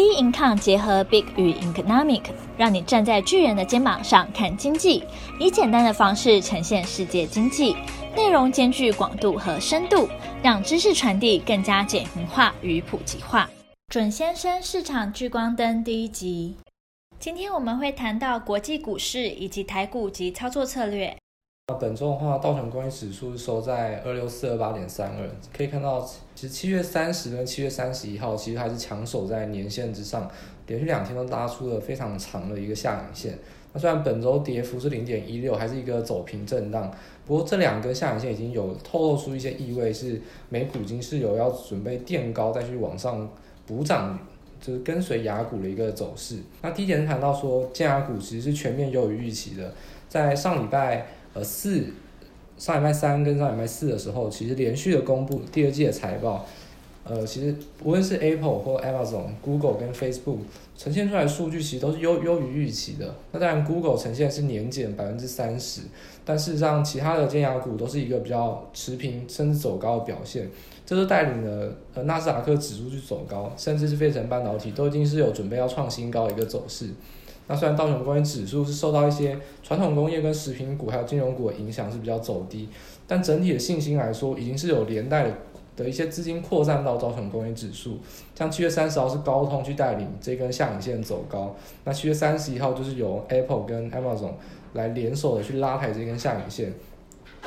B Income 结合 Big 与 Economic，让你站在巨人的肩膀上看经济，以简单的方式呈现世界经济，内容兼具广度和深度，让知识传递更加简明化与普及化。准先生市场聚光灯第一集，今天我们会谈到国际股市以及台股及操作策略。本周的话，道琼工业指数收在二六四二八点三二，可以看到，其实七月三十跟七月三十一号，其实还是强守在年线之上，连续两天都拉出了非常长的一个下影线。那虽然本周跌幅是零点一六，还是一个走平震荡，不过这两根下影线已经有透露出一些意味，是美股今是有要准备垫高再去往上补涨，就是跟随雅股的一个走势。那第一点是谈到说，尖牙股其实是全面优于预期的，在上礼拜。呃，四上礼拜三跟上礼拜四的时候，其实连续的公布第二季的财报，呃，其实无论是 Apple 或 Amazon、Google 跟 Facebook 呈现出来的数据，其实都是优优于预期的。那当然，Google 呈现是年减百分之三十，但事实上，其他的尖牙股都是一个比较持平甚至走高的表现，这就带领了呃纳斯达克指数去走高，甚至是费城半导体都已经是有准备要创新高的一个走势。那虽然道琼工业指数是受到一些传统工业跟食品股还有金融股的影响是比较走低，但整体的信心来说，已经是有连带的的一些资金扩散到道琼工业指数。像七月三十号是高通去带领这根下影线走高，那七月三十一号就是由 Apple 跟 Amazon 来联手的去拉抬这根下影线。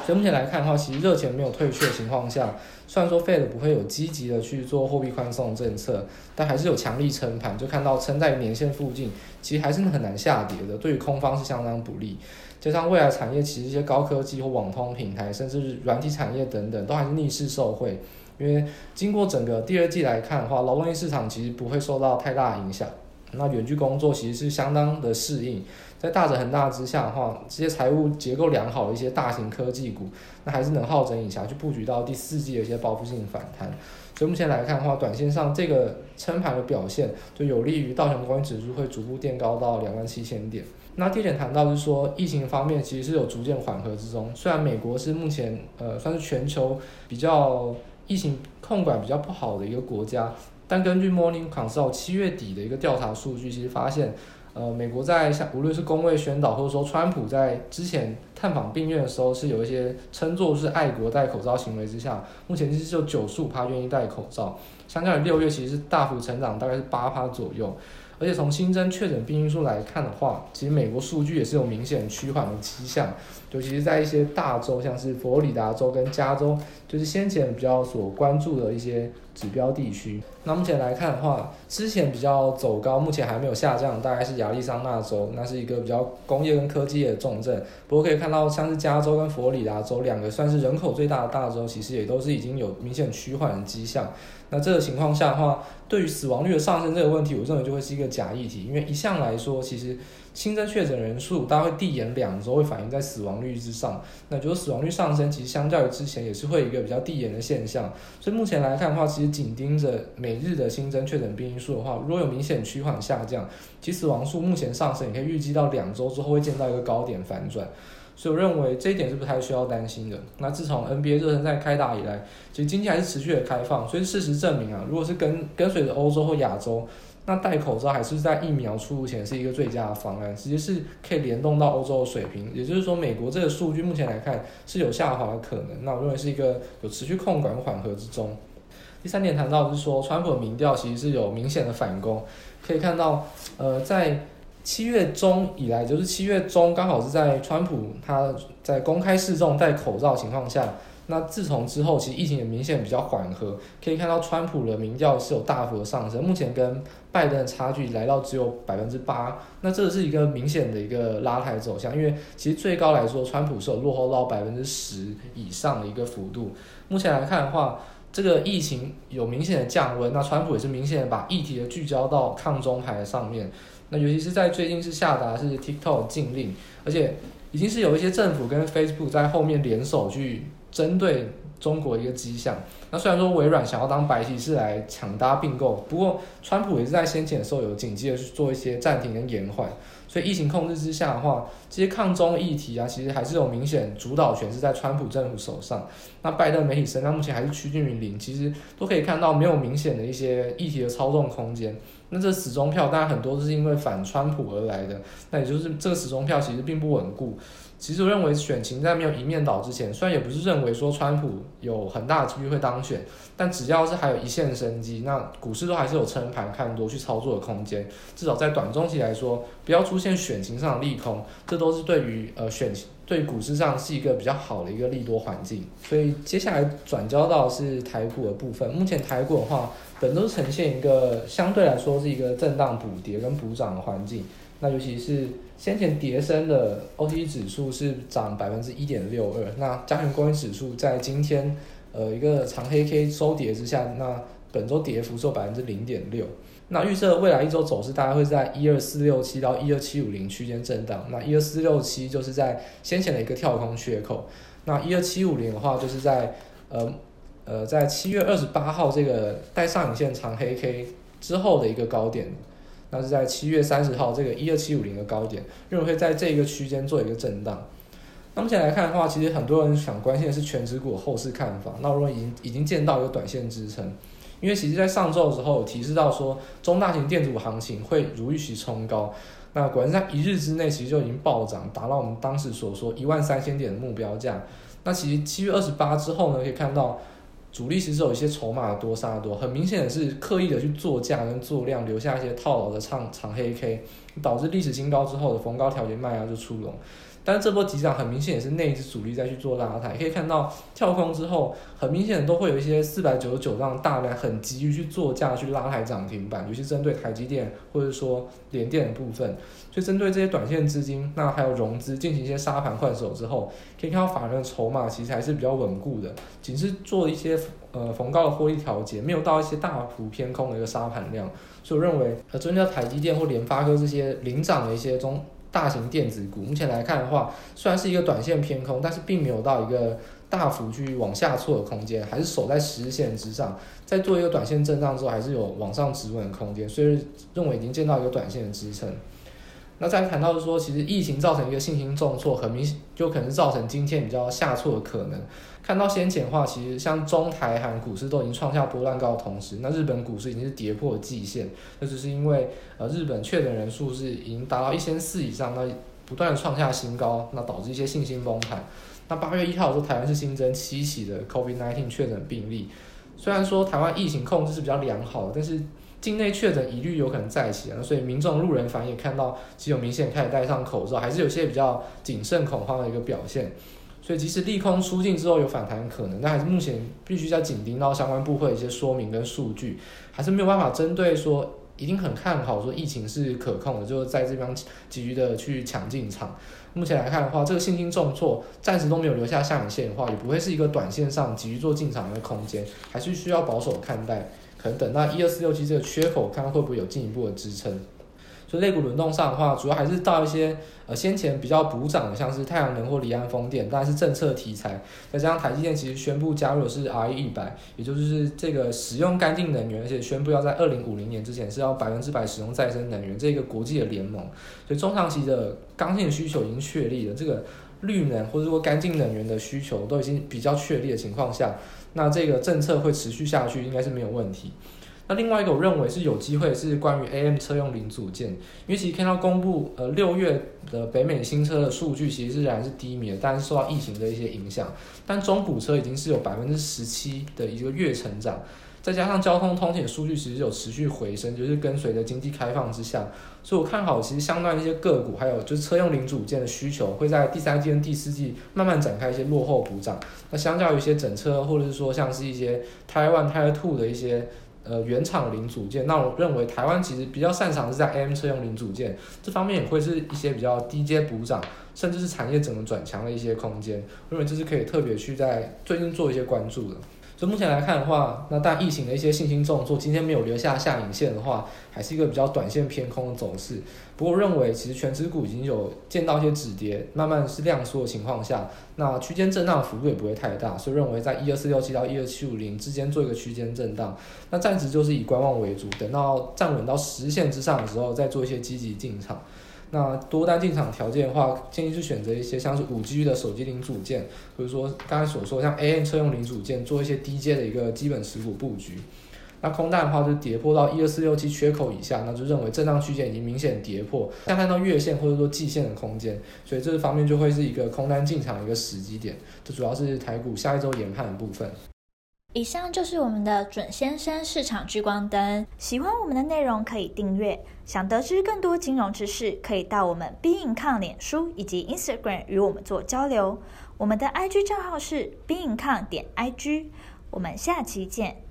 所以目前来看的话，其实热钱没有退却的情况下，虽然说 Fed 不会有积极的去做货币宽松政策，但还是有强力撑盘，就看到撑在年线附近，其实还是很难下跌的，对于空方是相当不利。加上未来产业其实一些高科技或网通平台，甚至软体产业等等，都还是逆势受惠。因为经过整个第二季来看的话，劳动力市场其实不会受到太大影响。那远距工作其实是相当的适应，在大者恒大之下的话，这些财务结构良好的一些大型科技股，那还是能好整以暇去布局到第四季的一些报复性反弹。所以目前来看的话，短线上这个撑盘的表现就有利于道琼工业指数会逐步垫高到两万七千点。那第二点谈到是说，疫情方面其实是有逐渐缓和之中，虽然美国是目前呃算是全球比较疫情控管比较不好的一个国家。但根据 Morning Consult 七月底的一个调查数据，其实发现，呃，美国在像无论是公卫宣导，或者说川普在之前探访病院的时候，是有一些称作是爱国戴口罩行为之下，目前其实就九十五趴愿意戴口罩，相较于六月其实是大幅成长，大概是八趴左右。而且从新增确诊病例数来看的话，其实美国数据也是有明显趋缓的迹象，尤其是在一些大州，像是佛罗里达州跟加州，就是先前比较所关注的一些指标地区。那目前来看的话，之前比较走高，目前还没有下降，大概是亚利桑那州，那是一个比较工业跟科技的重镇。不过可以看到，像是加州跟佛罗里达州两个算是人口最大的大州，其实也都是已经有明显趋缓的迹象。那这个情况下的话，对于死亡率的上升这个问题，我认为就会是一个假议题，因为一向来说，其实新增确诊人数大概会递延两周，会反映在死亡率之上。那就是死亡率上升，其实相较于之前也是会一个比较递延的现象。所以目前来看的话，其实紧盯着每日的新增确诊病例数的话，如果有明显趋缓下降，其死亡数目前上升，也可以预计到两周之后会见到一个高点反转。所以我认为这一点是不太需要担心的。那自从 NBA 热身赛开打以来，其实经济还是持续的开放。所以事实证明啊，如果是跟跟随着欧洲或亚洲，那戴口罩还是在疫苗出炉前是一个最佳的方案，其实是可以联动到欧洲的水平。也就是说，美国这个数据目前来看是有下滑的可能。那我认为是一个有持续控管缓和之中。第三点谈到的是说，川普的民调其实是有明显的反攻，可以看到，呃，在。七月中以来，就是七月中刚好是在川普他在公开示众戴口罩情况下，那自从之后，其实疫情也明显比较缓和，可以看到川普的民调是有大幅的上升，目前跟拜登的差距来到只有百分之八，那这是一个明显的一个拉抬走向，因为其实最高来说，川普是有落后到百分之十以上的一个幅度，目前来看的话。这个疫情有明显的降温，那川普也是明显的把议题的聚焦到抗中牌上面。那尤其是在最近是下达是 TikTok 禁令，而且已经是有一些政府跟 Facebook 在后面联手去针对中国一个迹象。那虽然说微软想要当白骑士来抢搭并购，不过川普也是在先前的时候有紧急的去做一些暂停跟延缓。所以疫情控制之下的话，这些抗中议题啊，其实还是有明显主导权是在川普政府手上。那拜登媒体声量目前还是趋近于零，其实都可以看到没有明显的一些议题的操纵空间。那这死忠票当然很多都是因为反川普而来的，那也就是这个死忠票其实并不稳固。其实我认为选情在没有一面倒之前，虽然也不是认为说川普有很大的几率会当选，但只要是还有一线生机，那股市都还是有撑盘看多去操作的空间。至少在短中期来说，不要出现选情上的利空，这都是对于呃选对股市上是一个比较好的一个利多环境。所以接下来转交到是台股的部分，目前台股的话，本周呈现一个相对来说是一个震荡补跌跟补涨的环境。那尤其是先前跌升的 OTC 指数是涨百分之一点六二，那加权公益指数在今天呃一个长黑 K 收跌之下，那本周跌幅是百分之零点六。那预测未来一周走势大概会在一二四六七到一二七五零区间震荡。那一二四六七就是在先前的一个跳空缺口，那一二七五零的话就是在呃呃在七月二十八号这个带上影线长黑 K 之后的一个高点。那是在七月三十号这个一二七五零的高点，认为会在这个区间做一个震荡。那目前来看的话，其实很多人想关心的是全指股后市看法。那如果已经已经见到一个短线支撑，因为其实在上周的时候提示到说，中大型电子股行情会如预期冲高。那果然在一日之内，其实就已经暴涨，达到我们当时所说一万三千点的目标价。那其实七月二十八之后呢，可以看到。主力其实有一些筹码多杀多，很明显的是刻意的去做价跟做量，留下一些套牢的唱长黑 K，导致历史新高之后的逢高调节卖压就出笼。但是这波急涨很明显也是内资主力在去做拉抬，可以看到跳空之后，很明显都会有一些四百九十九这样大量很急于去做价去拉抬涨停板，尤其针对台积电或者说联电的部分。所以针对这些短线资金，那还有融资进行一些沙盘换手之后，可以看到法人的筹码其实还是比较稳固的，仅是做一些呃逢高的获利调节，没有到一些大幅偏空的一个沙盘量。所以我认为呃针对台积电或联发科这些领涨的一些中。大型电子股目前来看的话，虽然是一个短线偏空，但是并没有到一个大幅去往下挫的空间，还是守在十日线之上。在做一个短线震荡之后，还是有往上止稳的空间，所以认为已经见到一个短线的支撑。那再谈到说，其实疫情造成一个信心重挫，很明显就可能造成今天比较下挫的可能。看到先前的话，其实像中台韩股市都已经创下波浪高的同时，那日本股市已经是跌破季线，那只是因为呃日本确诊人数是已经达到一千四以上，那不断的创下新高，那导致一些信心崩盘。那八月一号的时候，台湾是新增七起的 COVID-19 确诊病例，虽然说台湾疫情控制是比较良好的，但是。境内确诊疑虑有可能再起，所以民众路人反而也看到，其实有明显开始戴上口罩，还是有些比较谨慎恐慌的一个表现。所以即使利空出尽之后有反弹可能，但还是目前必须要紧盯到相关部会的一些说明跟数据，还是没有办法针对说已经很看好说疫情是可控的，就是在这边急于的去抢进场。目前来看的话，这个信心重挫，暂时都没有留下下影线的话，也不会是一个短线上急于做进场的空间，还是需要保守看待。可能等到一二四六七这个缺口，看看会不会有进一步的支撑。所以类股轮动上的话，主要还是到一些呃先前比较补涨的，像是太阳能或离岸风电，当然是政策题材。再加上台积电其实宣布加入的是 RE 一百，也就是这个使用干净能源，而且宣布要在二零五零年之前是要百分之百使用再生能源，这个国际的联盟。所以中长期的刚性需求已经确立了，这个绿能或者说干净能源的需求都已经比较确立的情况下。那这个政策会持续下去，应该是没有问题。另外一个我认为是有机会是关于 AM 车用零组件，因为其实看到公布呃六月的北美新车的数据，其实仍然是低迷的，但是受到疫情的一些影响。但中古车已经是有百分之十七的一个月成长。再加上交通通勤的数据其实有持续回升，就是跟随着经济开放之下，所以我看好其实相当一些个股，还有就是车用零组件的需求会在第三季跟第四季慢慢展开一些落后补涨。那相较于一些整车或者是说像是一些 Tier One、Tier Two 的一些呃原厂零组件，那我认为台湾其实比较擅长是在 AM 车用零组件这方面也会是一些比较低阶补涨，甚至是产业整个转强的一些空间。我认为这是可以特别去在最近做一些关注的。所以目前来看的话，那但疫情的一些信心重挫，今天没有留下下影线的话，还是一个比较短线偏空的走势。不过认为其实全指股已经有见到一些止跌，慢慢是量缩的情况下，那区间震荡幅度也不会太大，所以认为在一二四六七到一二七五零之间做一个区间震荡，那暂时就是以观望为主，等到站稳到十线之上的时候再做一些积极进场。那多单进场条件的话，建议是选择一些像是五 G 的手机零组件，或者说刚才所说像 AM 车用零组件，做一些低阶的一个基本持股布局。那空单的话就跌破到一二四六七缺口以下，那就认为震荡区间已经明显跌破，要看到月线或者说季线的空间，所以这方面就会是一个空单进场的一个时机点。这主要是台股下一周研判的部分。以上就是我们的准先生市场聚光灯。喜欢我们的内容可以订阅，想得知更多金融知识，可以到我们 beincom 脸书以及 Instagram 与我们做交流。我们的 IG 账号是 beincom 点 IG。我们下期见。